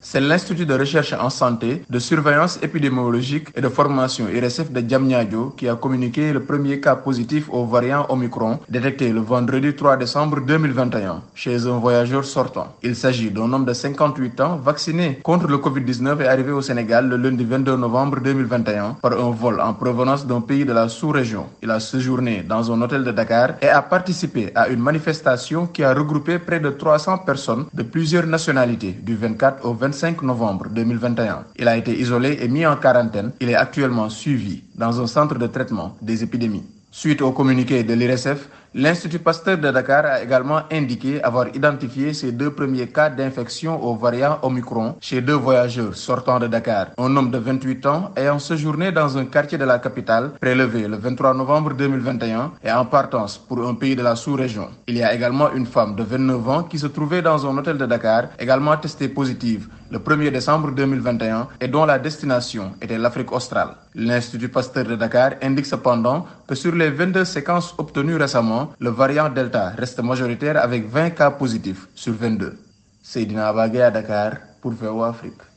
C'est l'Institut de recherche en santé, de surveillance épidémiologique et de formation IRSF de Diamniadio qui a communiqué le premier cas positif au variant Omicron détecté le vendredi 3 décembre 2021 chez un voyageur sortant. Il s'agit d'un homme de 58 ans vacciné contre le Covid-19 et arrivé au Sénégal le lundi 22 novembre 2021 par un vol en provenance d'un pays de la sous-région. Il a séjourné dans un hôtel de Dakar et a participé à une manifestation qui a regroupé près de 300 personnes de plusieurs nationalités du 24 au 25 novembre 2021. Il a été isolé et mis en quarantaine. Il est actuellement suivi dans un centre de traitement des épidémies. Suite au communiqué de l'IRSF, l'Institut Pasteur de Dakar a également indiqué avoir identifié ces deux premiers cas d'infection au variant Omicron chez deux voyageurs sortant de Dakar. Un homme de 28 ans ayant séjourné dans un quartier de la capitale, prélevé le 23 novembre 2021 et en partance pour un pays de la sous-région. Il y a également une femme de 29 ans qui se trouvait dans un hôtel de Dakar, également testée positive le 1er décembre 2021 et dont la destination était l'Afrique australe. L'Institut Pasteur de Dakar indique cependant que sur les 22 séquences obtenues récemment, le variant Delta reste majoritaire avec 20 cas positifs sur 22. Seydina Abagé à Dakar pour VO Afrique.